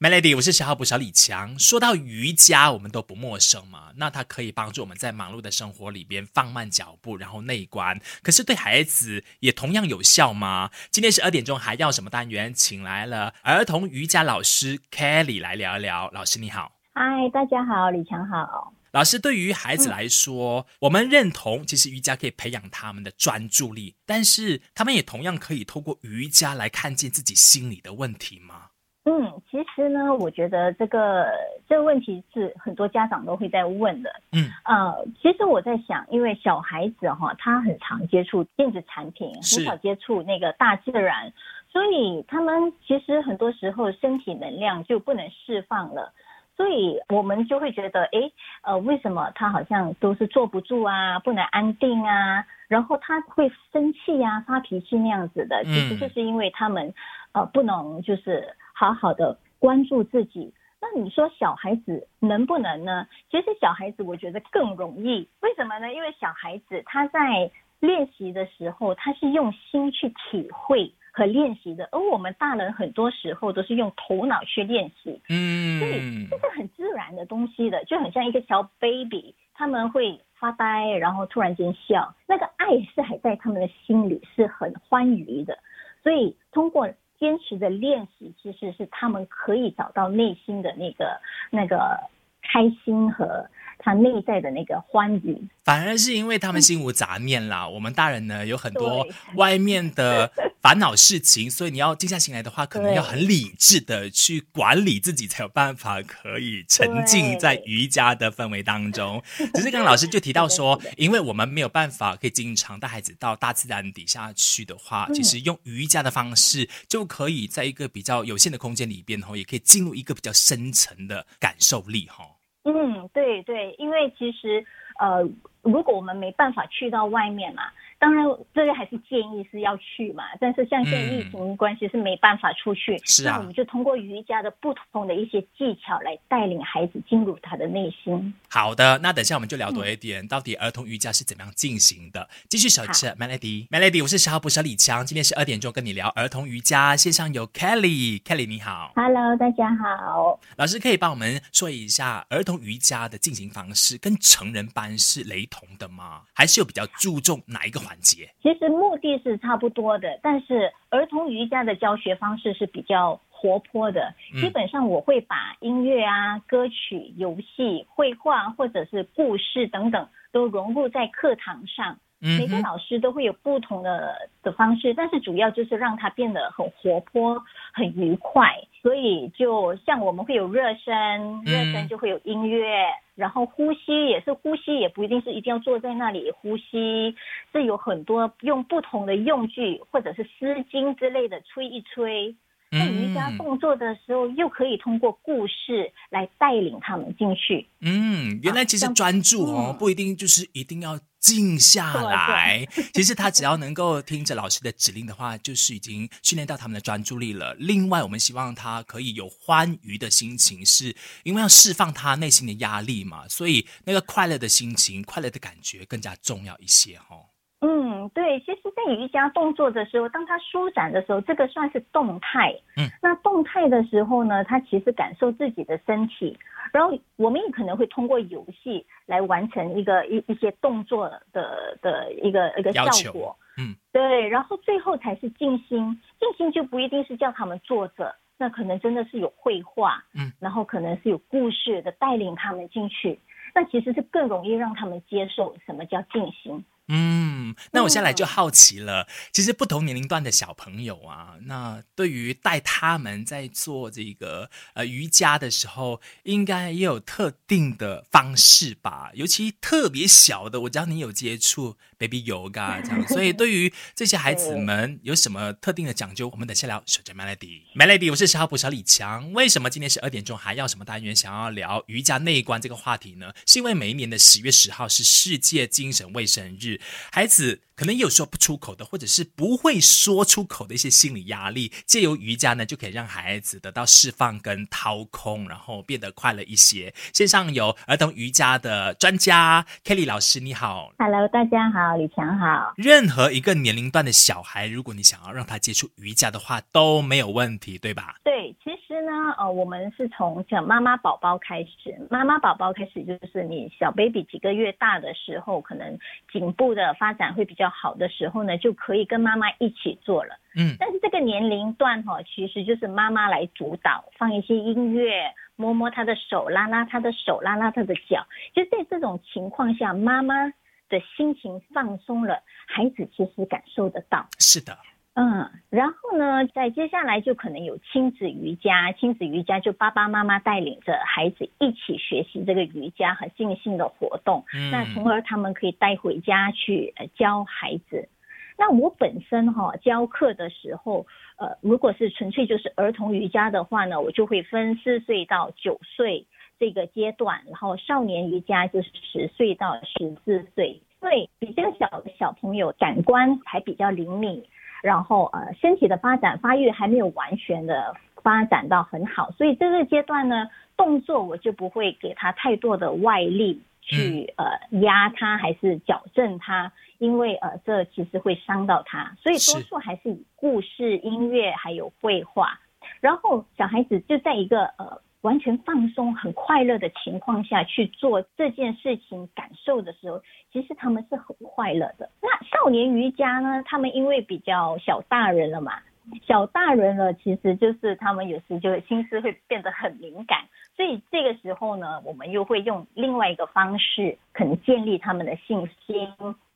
Melody，我是小号捕小李强。说到瑜伽，我们都不陌生嘛。那它可以帮助我们在忙碌的生活里边放慢脚步，然后内观。可是对孩子也同样有效吗？今天十二点钟还要什么单元？请来了儿童瑜伽老师 Kelly 来聊一聊。老师你好，嗨，大家好，李强好。老师，对于孩子来说，我们认同其实瑜伽可以培养他们的专注力，但是他们也同样可以透过瑜伽来看见自己心里的问题吗？嗯，其实呢，我觉得这个这个问题是很多家长都会在问的。嗯，呃，其实我在想，因为小孩子哈，他很常接触电子产品，很少接触那个大自然，所以他们其实很多时候身体能量就不能释放了，所以我们就会觉得，哎，呃，为什么他好像都是坐不住啊，不能安定啊，然后他会生气呀、发脾气那样子的，其实就是因为他们呃不能就是。好好的关注自己，那你说小孩子能不能呢？其实小孩子我觉得更容易，为什么呢？因为小孩子他在练习的时候，他是用心去体会和练习的，而我们大人很多时候都是用头脑去练习，嗯，所以这是很自然的东西的，就很像一个小 baby，他们会发呆，然后突然间笑，那个爱是还在他们的心里，是很欢愉的，所以通过。坚持的练习，其实是他们可以找到内心的那个那个开心和他内在的那个欢愉。反而是因为他们心无杂念啦，我们大人呢有很多外面的。烦恼事情，所以你要静下心来的话，可能要很理智的去管理自己，才有办法可以沉浸在瑜伽的氛围当中。只是刚刚老师就提到说，因为我们没有办法可以经常带孩子到大自然底下去的话，其实用瑜伽的方式就可以在一个比较有限的空间里边，吼，也可以进入一个比较深层的感受力，哈。嗯，对对，因为其实呃，如果我们没办法去到外面嘛。当然，这个还是建议是要去嘛。但是像现在疫情关系是没办法出去，那我们就通过瑜伽的不同的一些技巧来带领孩子进入他的内心。好的，那等下我们就聊多一点，到底儿童瑜伽是怎么样进行的。继续守着 Melody，Melody，我是小不小李强，今天十二点钟跟你聊儿童瑜伽，线上有 Kelly，Kelly 你好，Hello，大家好。老师可以帮我们说一下儿童瑜伽的进行方式跟成人班是雷同的吗？还是有比较注重哪一个？环节其实目的是差不多的，但是儿童瑜伽的教学方式是比较活泼的。基本上我会把音乐啊、歌曲、游戏、绘画或者是故事等等都融入在课堂上。每个老师都会有不同的的方式，但是主要就是让他变得很活泼、很愉快。所以就像我们会有热身，热身就会有音乐，然后呼吸也是呼吸，也不一定是一定要坐在那里呼吸，是有很多用不同的用具或者是丝巾之类的吹一吹。在瑜伽动作的时候，又可以通过故事来带领他们进去。嗯，原来其实专注哦，不一定就是一定要静下来。其实他只要能够听着老师的指令的话，就是已经训练到他们的专注力了。另外，我们希望他可以有欢愉的心情，是因为要释放他内心的压力嘛，所以那个快乐的心情、快乐的感觉更加重要一些哈。嗯，对，其实，在瑜伽动作的时候，当它舒展的时候，这个算是动态。嗯，那动态的时候呢，他其实感受自己的身体，然后我们也可能会通过游戏来完成一个一一些动作的的一个一个效果。嗯，对，然后最后才是静心，静心就不一定是叫他们坐着，那可能真的是有绘画，嗯，然后可能是有故事的带领他们进去，那其实是更容易让他们接受什么叫静心。嗯，那我现在就好奇了。其实不同年龄段的小朋友啊，那对于带他们在做这个呃瑜伽的时候，应该也有特定的方式吧？尤其特别小的，我知道你有接触 baby yoga 这样，所以对于这些孩子们有什么特定的讲究？我们等下聊。守着 melody，melody，我是小号补小李强。为什么今天十二点钟还要什么单元想要聊瑜伽内观这个话题呢？是因为每一年的十月十号是世界精神卫生日。孩子可能有说不出口的，或者是不会说出口的一些心理压力，借由瑜伽呢，就可以让孩子得到释放跟掏空，然后变得快乐一些。线上有儿童瑜伽的专家 Kelly 老师，你好，Hello，大家好，李强好。任何一个年龄段的小孩，如果你想要让他接触瑜伽的话，都没有问题，对吧？对，其实呢，呃，我们是从讲妈妈宝宝开始，妈妈宝宝开始就是你小 baby 几个月大的时候，可能颈部的发展会比较好的时候呢，就可以跟妈妈一起做了。嗯，但是这个年龄段哈，其实就是妈妈来主导，放一些音乐，摸摸他的手，拉拉他的手，拉拉他的脚。就在这种情况下，妈妈的心情放松了，孩子其实感受得到。是的。嗯，然后呢，在接下来就可能有亲子瑜伽，亲子瑜伽就爸爸妈妈带领着孩子一起学习这个瑜伽和静心的活动，嗯那从而他们可以带回家去呃教孩子。那我本身哈、教课的时候，呃，如果是纯粹就是儿童瑜伽的话呢，我就会分四岁到九岁这个阶段，然后少年瑜伽就是十岁到十四岁，对比较小的小朋友感官还比较灵敏。然后呃，身体的发展发育还没有完全的发展到很好，所以这个阶段呢，动作我就不会给他太多的外力去呃压他还是矫正他，因为呃这其实会伤到他，所以多数还是以故事、音乐还有绘画，然后小孩子就在一个呃。完全放松、很快乐的情况下去做这件事情，感受的时候，其实他们是很快乐的。那少年瑜伽呢？他们因为比较小大人了嘛，小大人了，其实就是他们有时就心思会变得很敏感，所以这个时候呢，我们又会用另外一个方式，可能建立他们的信心。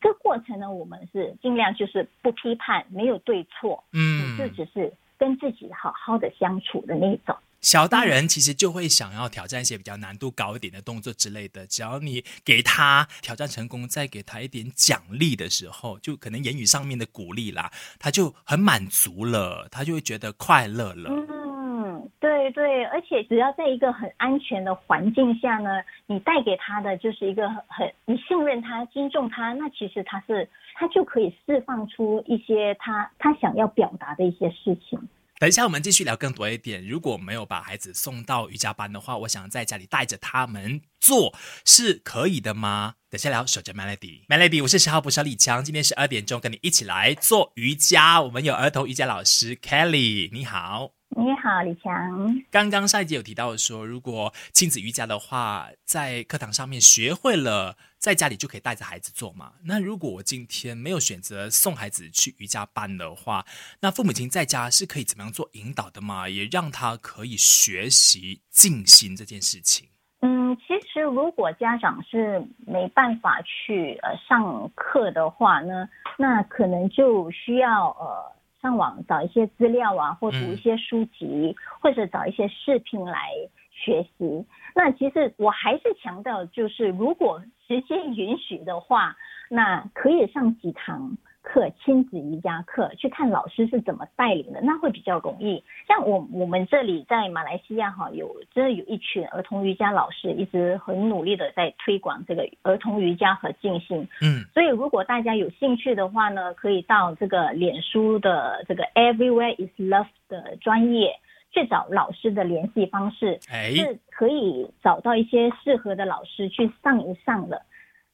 这个过程呢，我们是尽量就是不批判，没有对错，嗯，就只是跟自己好好的相处的那种。小大人其实就会想要挑战一些比较难度高一点的动作之类的，只要你给他挑战成功，再给他一点奖励的时候，就可能言语上面的鼓励啦，他就很满足了，他就会觉得快乐了。嗯，对对，而且只要在一个很安全的环境下呢，你带给他的就是一个很你信任他、尊重他，那其实他是他就可以释放出一些他他想要表达的一些事情。等一下，我们继续聊更多一点。如果没有把孩子送到瑜伽班的话，我想在家里带着他们做是可以的吗？等下聊，守着 Melody，Melody，我是十号捕手李强，今天十二点钟跟你一起来做瑜伽。我们有儿童瑜伽老师 Kelly，你好。你好，李强。刚刚上一集有提到说，如果亲子瑜伽的话，在课堂上面学会了，在家里就可以带着孩子做嘛。那如果我今天没有选择送孩子去瑜伽班的话，那父母亲在家是可以怎么样做引导的嘛？也让他可以学习静心这件事情。嗯，其实如果家长是没办法去呃上课的话呢，那可能就需要呃。上网找一些资料啊，或读一些书籍，嗯、或者找一些视频来学习。那其实我还是强调，就是如果时间允许的话，那可以上几堂课，亲子瑜伽课，去看老师是怎么带领的，那会比较容易。像我我们这里在马来西亚哈，有真的有一群儿童瑜伽老师，一直很努力的在推广这个儿童瑜伽和静心。嗯，所以如果大家有兴趣的话呢，可以到这个脸书的这个 Everywhere is Love 的专业去找老师的联系方式，哎，是可以找到一些适合的老师去上一上的。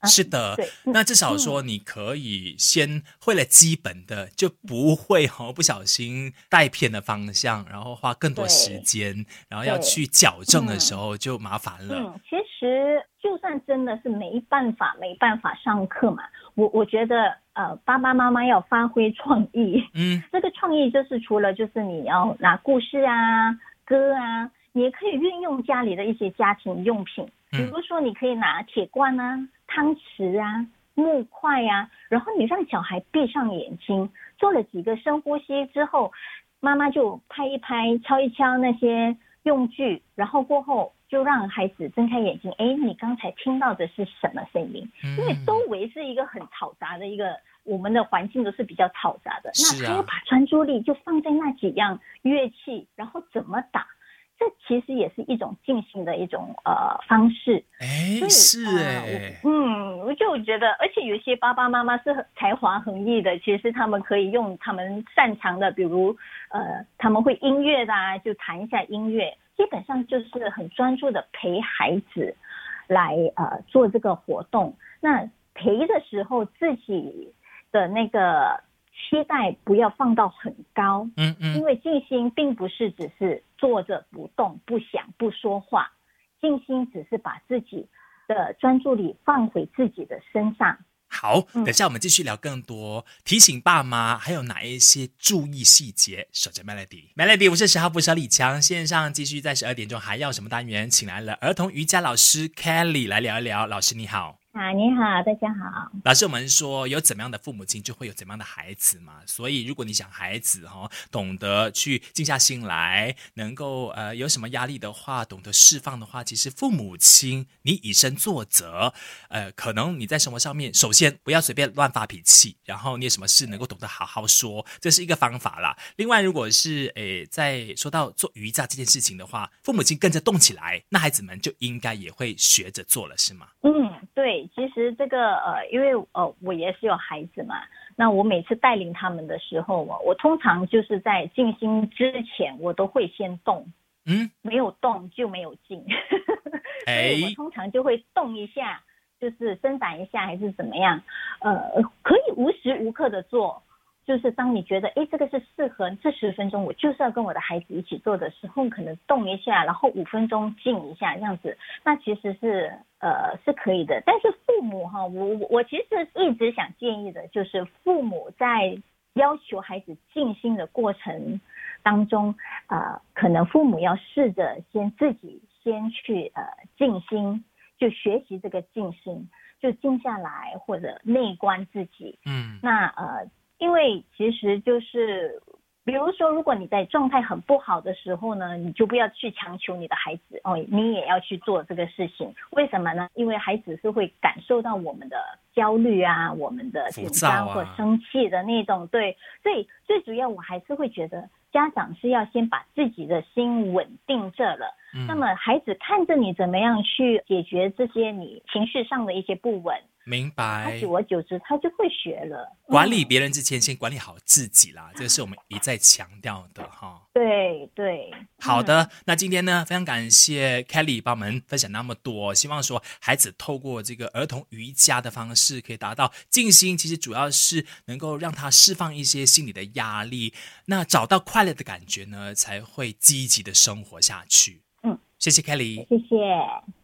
是的，那至少说你可以先会了基本的，就不会哈不小心带偏的方向，然后花更多时间，然后要去矫正的时候就麻烦了。嗯，其实就算真的是没办法没办法上课嘛，我我觉得呃爸爸妈妈要发挥创意，嗯，这个创意就是除了就是你要拿故事啊歌啊，你也可以运用家里的一些家庭用品，比如说你可以拿铁罐啊。汤匙啊，木块啊，然后你让小孩闭上眼睛，做了几个深呼吸之后，妈妈就拍一拍、敲一敲那些用具，然后过后就让孩子睁开眼睛。哎，你刚才听到的是什么声音？因为周围是一个很嘈杂的一个，我们的环境都是比较嘈杂的。那他要把专注力就放在那几样乐器，然后怎么打？这其实也是一种静心的一种呃方式，哎，是哎、呃，嗯，我就觉得，而且有些爸爸妈妈是才华横溢的，其实他们可以用他们擅长的，比如呃，他们会音乐的啊，就弹一下音乐，基本上就是很专注的陪孩子来呃做这个活动。那陪的时候，自己的那个期待不要放到很高，嗯嗯，因为静心并不是只是坐着不动、不想、不说话，静心只是把自己的专注力放回自己的身上。好，等下我们继续聊更多，提醒爸妈还有哪一些注意细节。守着 Melody，Melody，我是十号不小李强，线上继续在十二点钟还要什么单元？请来了儿童瑜伽老师 Kelly 来聊一聊。老师你好。啊，你好，大家好。老师，我们说有怎么样的父母亲，就会有怎么样的孩子嘛。所以，如果你想孩子哈懂得去静下心来，能够呃有什么压力的话，懂得释放的话，其实父母亲你以身作则，呃，可能你在生活上面，首先不要随便乱发脾气，然后你有什么事能够懂得好好说，这是一个方法啦。另外，如果是诶在说到做瑜伽这件事情的话，父母亲跟着动起来，那孩子们就应该也会学着做了，是吗？嗯，对。其实这个呃，因为呃，我也是有孩子嘛。那我每次带领他们的时候，我我通常就是在静心之前，我都会先动。嗯，没有动就没有静。所以我通常就会动一下，就是伸展一下，还是怎么样？呃，可以无时无刻的做。就是当你觉得哎，这个是适合这十分钟，我就是要跟我的孩子一起做的时候，可能动一下，然后五分钟静一下这样子，那其实是呃是可以的。但是父母哈，我我其实一直想建议的就是，父母在要求孩子静心的过程当中，呃，可能父母要试着先自己先去呃静心，就学习这个静心，就静下来或者内观自己。嗯，那呃。因为其实就是，比如说，如果你在状态很不好的时候呢，你就不要去强求你的孩子哦，你也要去做这个事情。为什么呢？因为孩子是会感受到我们的焦虑啊，我们的紧张或生气的那种。对，所以最主要我还是会觉得，家长是要先把自己的心稳定着了，那么孩子看着你怎么样去解决这些你情绪上的一些不稳。明白，久而久之，他就会学了。管理别人之前，先管理好自己啦，这是我们一再强调的哈。对对，好的。那今天呢，非常感谢 Kelly 帮我们分享那么多，希望说孩子透过这个儿童瑜伽的方式，可以达到静心。其实主要是能够让他释放一些心理的压力，那找到快乐的感觉呢，才会积极的生活下去。嗯，谢谢 Kelly，谢谢。